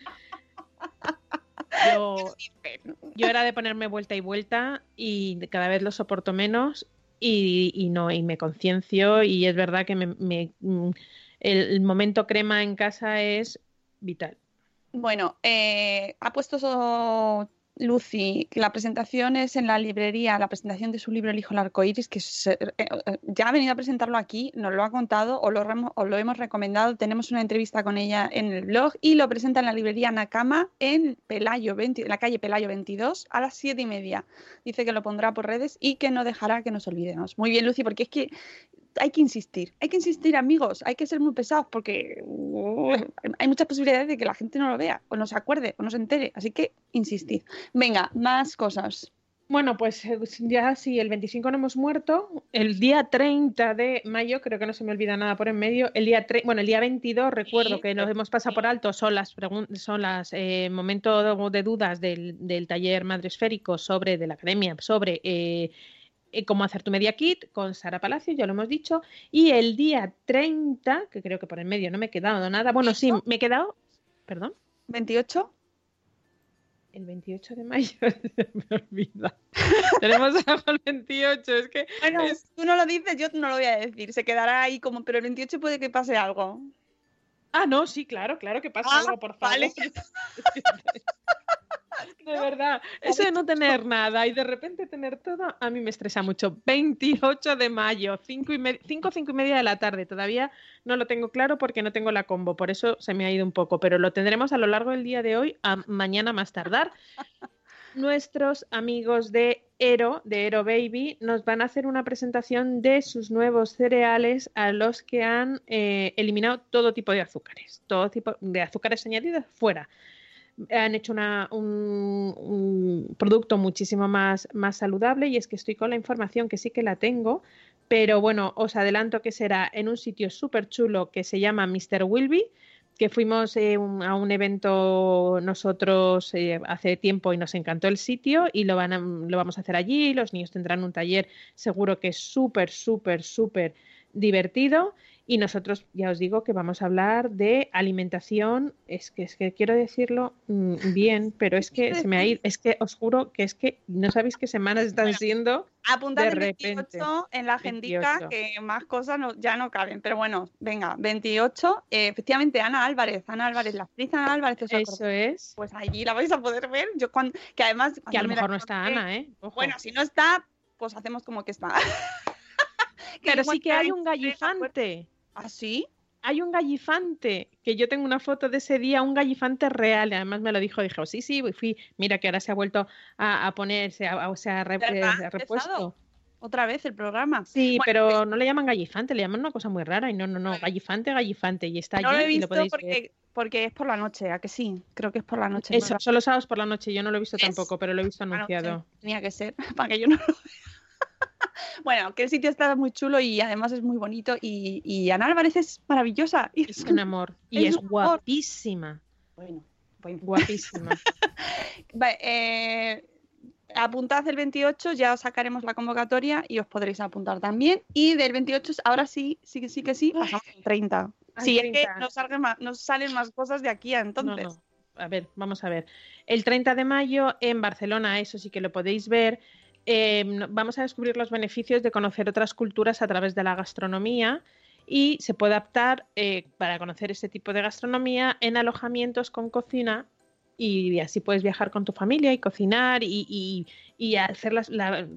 Yo, yo era de ponerme vuelta y vuelta y cada vez lo soporto menos y, y no, y me conciencio y es verdad que me, me- el, el momento crema en casa es vital. Bueno, eh, ha puesto Lucy la presentación es en la librería, la presentación de su libro El hijo del arco iris, que se- eh, eh, ya ha venido a presentarlo aquí, nos lo ha contado o lo, o lo hemos recomendado. Tenemos una entrevista con ella en el blog y lo presenta en la librería Nakama en Pelayo 20 en la calle Pelayo 22 a las 7 y media. Dice que lo pondrá por redes y que no dejará que nos olvidemos. Muy bien, Lucy, porque es que hay que insistir, hay que insistir, amigos, hay que ser muy pesados porque uh, hay muchas posibilidades de que la gente no lo vea, o no se acuerde, o no se entere. Así que insistid. Venga, más cosas. Bueno, pues eh, ya si el 25 no hemos muerto, el día 30 de mayo, creo que no se me olvida nada por en medio, el día tre- bueno, el día 22 recuerdo que nos hemos pasado por alto, son las son las eh, momentos de dudas del, del taller madresférico sobre de la academia sobre eh, eh, cómo hacer tu media kit con Sara Palacio, ya lo hemos dicho, y el día 30, que creo que por en medio no me he quedado nada, bueno, sí, me he quedado, perdón. 28. El 28 de mayo me olvida. Tenemos algo el 28, es que Bueno, Es- tú no lo dices, yo no lo voy a decir. Se quedará ahí como, pero el 28 puede que pase algo. Ah, no, sí, claro, claro que pasa Ah, algo, por favor. vale. De verdad, eso de no tener nada y de repente tener todo, a mí me estresa mucho. 28 de mayo, 5 y, me- 5, 5 y media de la tarde. Todavía no lo tengo claro porque no tengo la combo, por eso se me ha ido un poco, pero lo tendremos a lo largo del día de hoy, a mañana más tardar. Nuestros amigos de Ero, de Ero Baby, nos van a hacer una presentación de sus nuevos cereales a los que han eh, eliminado todo tipo de azúcares, todo tipo de azúcares añadidos fuera han hecho una- un, un producto muchísimo más, más saludable y es que estoy con la información que sí que la tengo, pero bueno, os adelanto que será en un sitio súper chulo que se llama Mr. Wilby, que fuimos eh, a un evento nosotros eh, hace tiempo y nos encantó el sitio y lo, van a- lo vamos a hacer allí, los niños tendrán un taller seguro que es súper, súper, súper divertido y nosotros ya os digo que vamos a hablar de alimentación, es que es que quiero decirlo mm, bien, pero es que se me ha ido, es que os juro que es que no sabéis qué semanas están Bueno, siendo. Apuntad De el repente. 28 en la agendica, 28. que más cosas no- ya no caben. Pero bueno, venga, 28. eh, efectivamente, Ana Álvarez, Ana Álvarez, la actriz Ana Álvarez, ¿os? Eso es. pues allí la vais a poder ver. Yo cuando, que además. Que a lo me mejor no está Ana, ¿eh? Ojo. Bueno, si no está, pues hacemos como que está. Pero sí que hay un gallifante. ¿Ah, sí? Hay un gallifante, que yo tengo una foto de ese día, un gallifante real, y además me lo dijo, dijo, sí, sí, fui, mira que ahora se ha vuelto a, a ponerse, a- o sea, re- eh, ¿Ha repuesto. Otra vez el programa. Sí, Bueno, pero no le llaman gallifante, le llaman una cosa muy rara y no, no, no, gallifante, gallifante y está No lo allí he y lo visto ver. porque, porque es por la noche, ¿a que sí? Creo que es por la noche. Eso, ¿verdad? solo sábados por la noche, yo no lo he visto Es tampoco, pero lo he visto anunciado. Tenía que ser, para que yo no lo vea. bueno, que el sitio está muy chulo y además es muy bonito y, y Ana Álvarez es maravillosa. Es un amor. Y Es guapísima, Bueno, bueno. guapísima. Vale, eh, apuntad el 28, ya os sacaremos la convocatoria y os podréis apuntar también. Y del 28, ahora sí, sí que sí que sí, pasamos al 30. Al sí, es que 30. nos, salgan más, nos salen más cosas de aquí a entonces. No, no. A ver, vamos a ver. El 30 de mayo en Barcelona, eso sí que lo podéis ver. No- vamos a descubrir los beneficios de conocer otras culturas a través de la gastronomía y se puede adaptar eh, para conocer este tipo de gastronomía en alojamientos con cocina y así puedes viajar con tu familia y cocinar y, hacer la,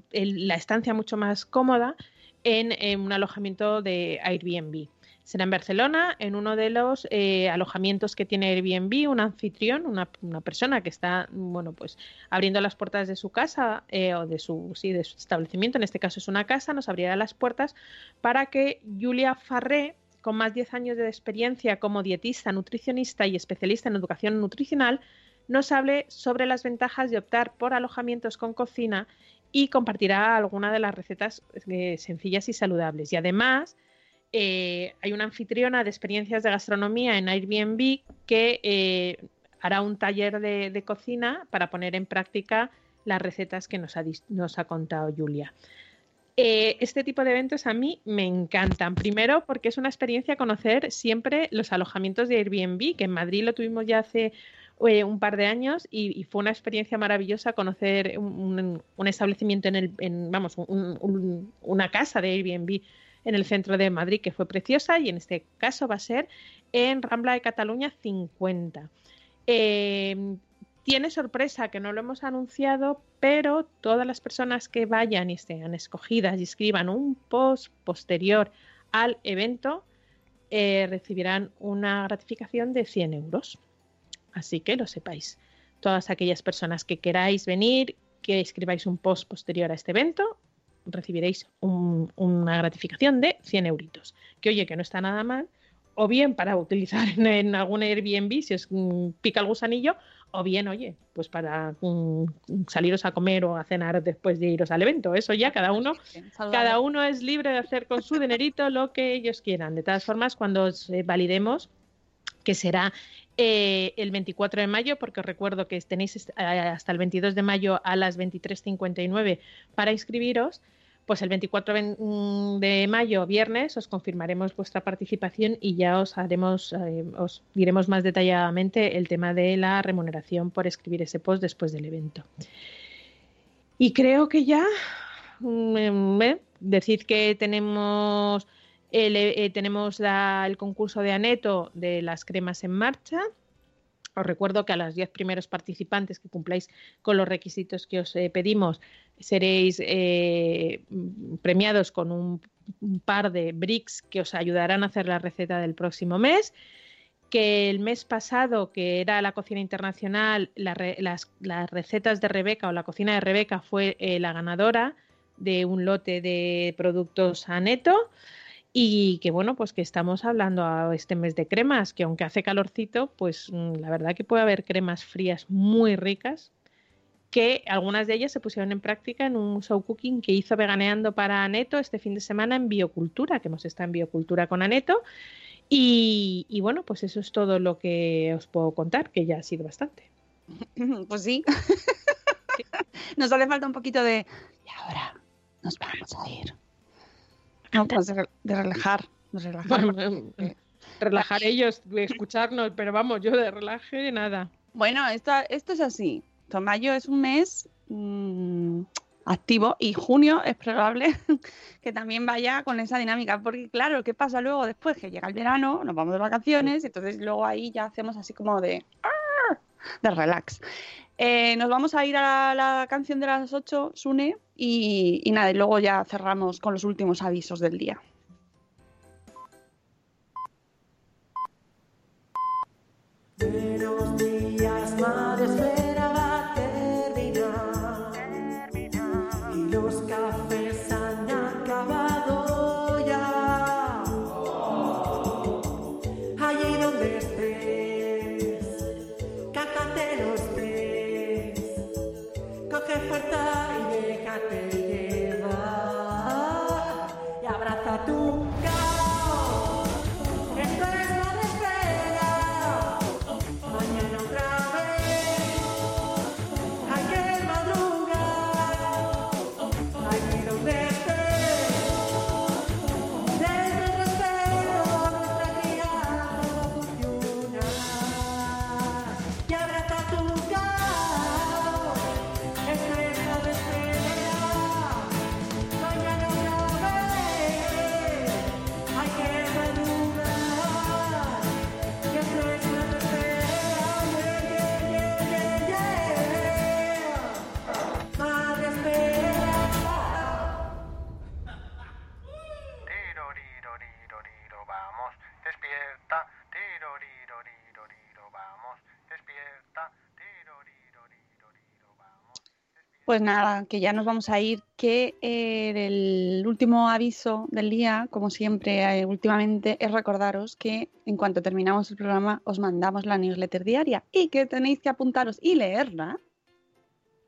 estancia mucho más cómoda en un alojamiento de Airbnb. Será en Barcelona, en uno de los eh, alojamientos que tiene Airbnb, un anfitrión, una, persona que está, bueno, pues abriendo las puertas de su casa eh, o de su, sí, de su establecimiento, en este caso es una casa, nos abrirá las puertas para que Julia Farré, con más de 10 años de experiencia como dietista, nutricionista y especialista en educación nutricional, nos hable sobre las ventajas de optar por alojamientos con cocina y compartirá algunas de las recetas eh, sencillas y saludables. Y además, eh, hay una anfitriona de experiencias de gastronomía en Airbnb que eh, hará un taller de, cocina para poner en práctica las recetas que nos ha, contado Julia. Eh, este tipo de eventos a mí me encantan. Primero, porque es una experiencia conocer siempre los alojamientos de Airbnb, que en Madrid lo tuvimos ya hace un par de años y, fue una experiencia maravillosa conocer un, establecimiento en el, vamos, un- un- una casa de Airbnb en el centro de Madrid que fue preciosa y en este caso va a ser en Rambla de Cataluña 50. Eh, tiene sorpresa que no lo hemos anunciado, pero todas las personas que vayan y sean escogidas y escriban un post posterior al evento eh, recibirán una gratificación de 100 euros. Así que lo sepáis. Todas aquellas personas que queráis venir, que escribáis un post posterior a este evento, recibiréis un- una gratificación de 100 euritos. Que oye, que no está nada mal, o bien para utilizar en, en algún Airbnb si os mm, pica el gusanillo, o bien, oye, pues para mm, saliros a comer o a cenar después de iros al evento. Eso ya cada uno cada uno es libre de hacer con su dinerito lo que ellos quieran. De todas formas, cuando os, eh, validemos, que será eh, el 24 de mayo, porque os recuerdo que tenéis eh, hasta el 22 de mayo a las 23.59 para inscribiros, pues el 24 ven- mm, de mayo, viernes, os confirmaremos vuestra participación y ya os haremos, eh, os diremos más detalladamente el tema de la remuneración por escribir ese post después del evento. Y creo que ya mm, eh, que tenemos el, eh, tenemos el concurso de Aneto de las cremas en marcha. Os recuerdo que a los 10 primeros participantes que cumpláis con los requisitos que os eh, pedimos seréis eh, premiados con un, par de bricks que os ayudarán a hacer la receta del próximo mes. Que el mes pasado, que era la cocina internacional, las, las recetas de Rebeca o la cocina de Rebeca fue eh, la ganadora de un lote de productos Aneto y que bueno, pues que estamos hablando a este mes de cremas, que aunque hace calorcito, pues mm, la verdad que puede haber cremas frías muy ricas, que algunas de ellas se pusieron en práctica en un show cooking que hizo Veganeando para Aneto este fin de semana en Biocultura, que hemos estado en Biocultura con Aneto. Y, y bueno, pues eso es todo lo que os puedo contar, que ya ha sido bastante. Pues sí. Nos hace falta un poquito de. Y ahora nos vamos a ir. No, pues de, de relajar. De relajar. Bueno, eh, relajar ellos, de escucharnos, pero vamos, yo de relaje nada. Bueno, esto, esto es así. To- Mayo es un mes mm, activo y junio es probable que también vaya con esa dinámica. Porque claro, ¿qué pasa luego después? Que llega el verano, nos vamos de vacaciones, entonces luego ahí ya hacemos así como de, "Ah", de relax. Eh, nos vamos a ir a la canción de las 8, Sune, y, nada, y luego ya cerramos con los últimos avisos del día. Pues nada, que ya nos vamos a ir, que eh, el último aviso del día, como siempre eh, últimamente, es recordaros que en cuanto terminamos el programa os mandamos la newsletter diaria y que tenéis que apuntaros y leerla.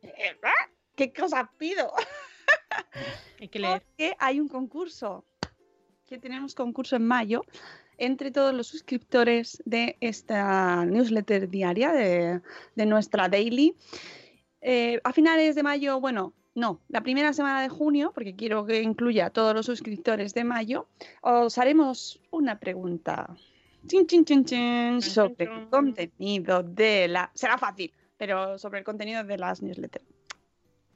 ¿Leerla? ¿Qué cosas pido? Hay que leer. Porque hay un concurso, que tenemos concurso en mayo entre todos los suscriptores de esta newsletter diaria de, de nuestra daily. Eh, a finales de mayo, bueno, no, la primera semana de junio, porque quiero que incluya a todos los suscriptores de mayo, os haremos una pregunta. Chin, chin, chin, chin, Chin, sobre el contenido de la... Será fácil, pero sobre el contenido de las newsletters.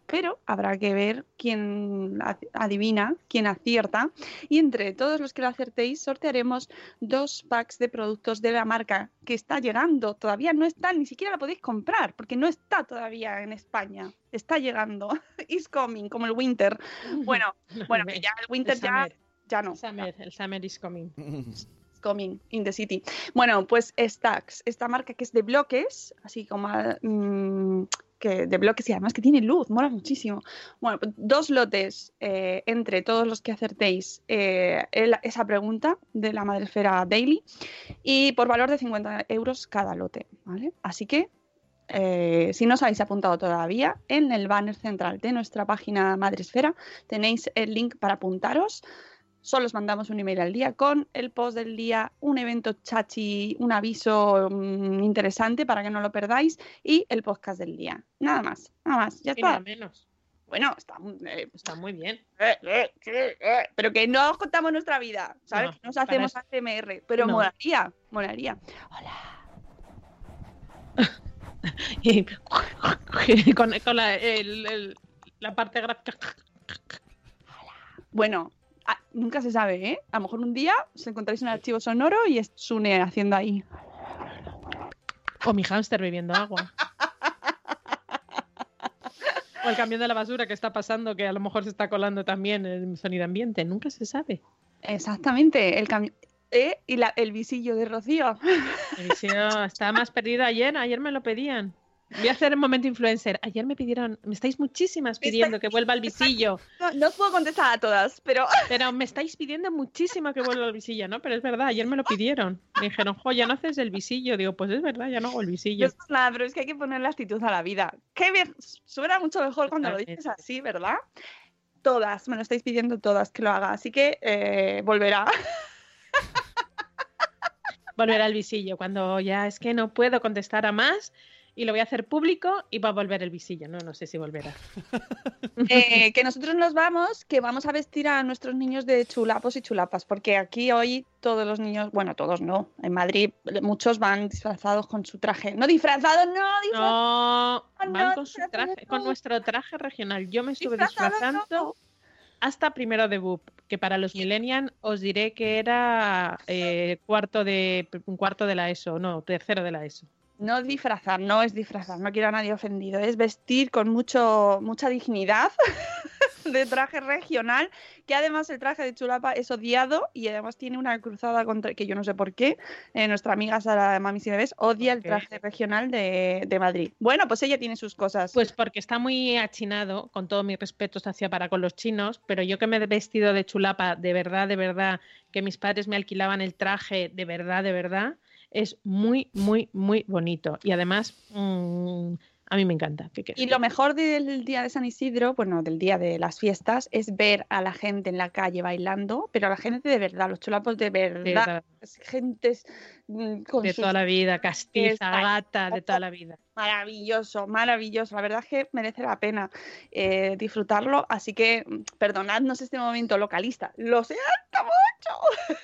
Pero habrá que ver quién ad- adivina, quién acierta. Y entre todos los que lo acertéis, sortearemos dos packs de productos de la marca que está llegando. Todavía no está, ni siquiera la podéis comprar, porque no está todavía en España. Está llegando. Is coming, como el winter. Bueno, bueno, que ya el winter El ya, ya no. El summer, el summer is coming. Coming in the City. Bueno, pues Stacks, esta marca que es de bloques, así como mm, que de bloques y además que tiene luz, mola muchísimo. Bueno, pues dos lotes eh, entre todos los que acertéis eh, esa pregunta de la Madresfera Daily y por valor de 50 euros cada lote. Así que eh, si no os habéis apuntado todavía, en el banner central de nuestra página Madresfera tenéis el link para apuntaros. Solo os mandamos un email al día con el post del día, un evento chachi, un aviso mm, interesante para que no lo perdáis y el podcast del día. Nada más, nada más, ya Y nada está. menos. Bueno, está, eh, Está muy bien. eh, eh, pero que no os contamos nuestra vida, ¿sabes? No, que nos hacemos ACMR, pero No. molaría, molaría. Y con, con la, el- el- la parte gráfica. Bueno, ah, nunca se sabe, ¿eh? A lo mejor un día os encontráis un archivo sonoro y es Sune haciendo ahí. O mi hámster bebiendo agua. O el camión de la basura que está pasando, que a lo mejor se está colando también el sonido ambiente. Nunca se sabe. Exactamente, el cami- ¿eh? Y la- el visillo de Rocío. El viseo está más perdido ayer. Ayer me lo pedían. Voy a hacer el momento influencer. Ayer me pidieron, me estáis muchísimas pidiendo estáis- que vuelva al visillo. No, no os puedo contestar a todas, pero Pero me estáis pidiendo muchísimo que vuelva al visillo, ¿no? Pero es verdad, ayer me lo pidieron. Me dijeron, jo, ya no haces el visillo. Digo, pues es verdad, ya no hago el no visillo. es nada, pero es que hay que ponerle actitud a la vida. Qué bien, suena mucho mejor cuando lo dices así, ¿verdad? Todas, me lo estáis pidiendo todas que lo haga, así que eh, volverá. Volver al visillo, cuando ya es que no puedo contestar a más y lo voy a hacer público y va a volver el visillo. No, no sé si volverá. Eh, que nosotros nos vamos, que vamos a vestir a nuestros niños de chulapos y chulapas, porque aquí hoy todos los niños, bueno, todos no, en Madrid muchos van disfrazados con su traje. No disfrazados, no, disfrazados. No, no, van con su traje, con nuestro traje regional. Yo me estuve disfrazando no. hasta primero de BUP, que para los millennials os diré que era eh, cuarto de un cuarto de la ESO, no, tercero de la ESO. No disfrazar, no es disfrazar, no quiero a nadie ofendido, es vestir con mucho, mucha dignidad de traje regional, que además el traje de chulapa es odiado y además tiene una cruzada contra, que yo no sé por qué, eh, nuestra amiga Sara de Mamis y Bebés odia el traje regional de, de Madrid. Bueno, pues ella tiene sus cosas. Pues porque está muy achinado, con todos mis respetos hacia para con los chinos, pero yo que me he vestido de chulapa, de verdad, de verdad, que mis padres me alquilaban el traje, de verdad, de verdad, es muy, muy, muy bonito. Y además, mm, a mí me encanta. ¿qué quieres Y lo mejor del día de San Isidro, bueno, del día de las fiestas, es ver a la gente en la calle bailando, pero a la gente de verdad, los chulapos de verdad, gentes mm, con de sus toda la vida, castiza, Exacto. gata, de toda la vida. Maravilloso, maravilloso. La verdad es que merece la pena eh, disfrutarlo. Así que mm, perdonadnos este momento localista. Lo siento mucho.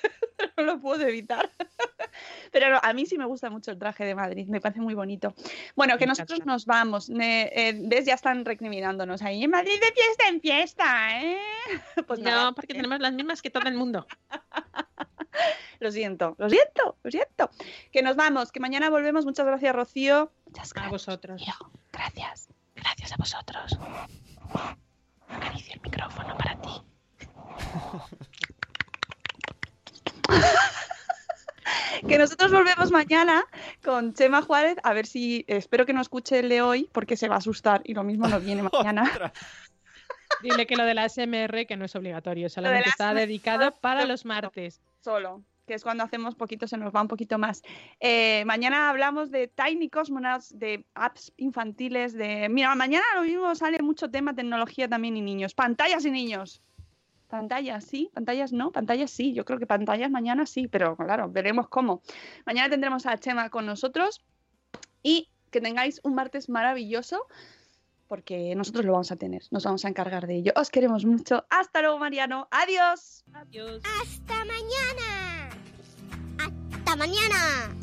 no lo puedo evitar. Pero no, a mí sí me gusta mucho el traje de Madrid. Me parece muy bonito. Bueno, que nosotros nos vamos. Ne- eh, ¿Ves? Ya están recriminándonos ahí. En Madrid de fiesta en fiesta, ¿eh? Pues nada, no, porque tenemos las mismas que todo el mundo. lo siento, lo siento, lo siento. Que nos vamos, que mañana volvemos. Muchas gracias, Rocío. Muchas A gracias. vosotros. Tío, gracias. Gracias a vosotros. Acaricio el micrófono para ti. Que nosotros volvemos mañana con Chema Juárez. A ver si. Espero que no escuche el de hoy porque se va a asustar y lo mismo no viene mañana. Dile que lo de la SMR que no es obligatorio, solamente la está dedicado para los martes. Solo. Que es cuando hacemos poquito, se nos va un poquito más. Eh, mañana hablamos de Tiny Cosmonauts, de apps infantiles, de. Mira, mañana lo mismo sale mucho tema tecnología también y niños. Pantallas y niños. Pantallas sí, pantallas no, pantallas sí. Yo creo que pantallas mañana sí, pero claro, veremos cómo. Mañana tendremos a Chema con nosotros y que tengáis un martes maravilloso porque nosotros lo vamos a tener, nos vamos a encargar de ello. Os queremos mucho. Hasta luego, Mariano. Adiós. Adiós. ¡Hasta mañana! ¡Hasta ¡Hasta mañana!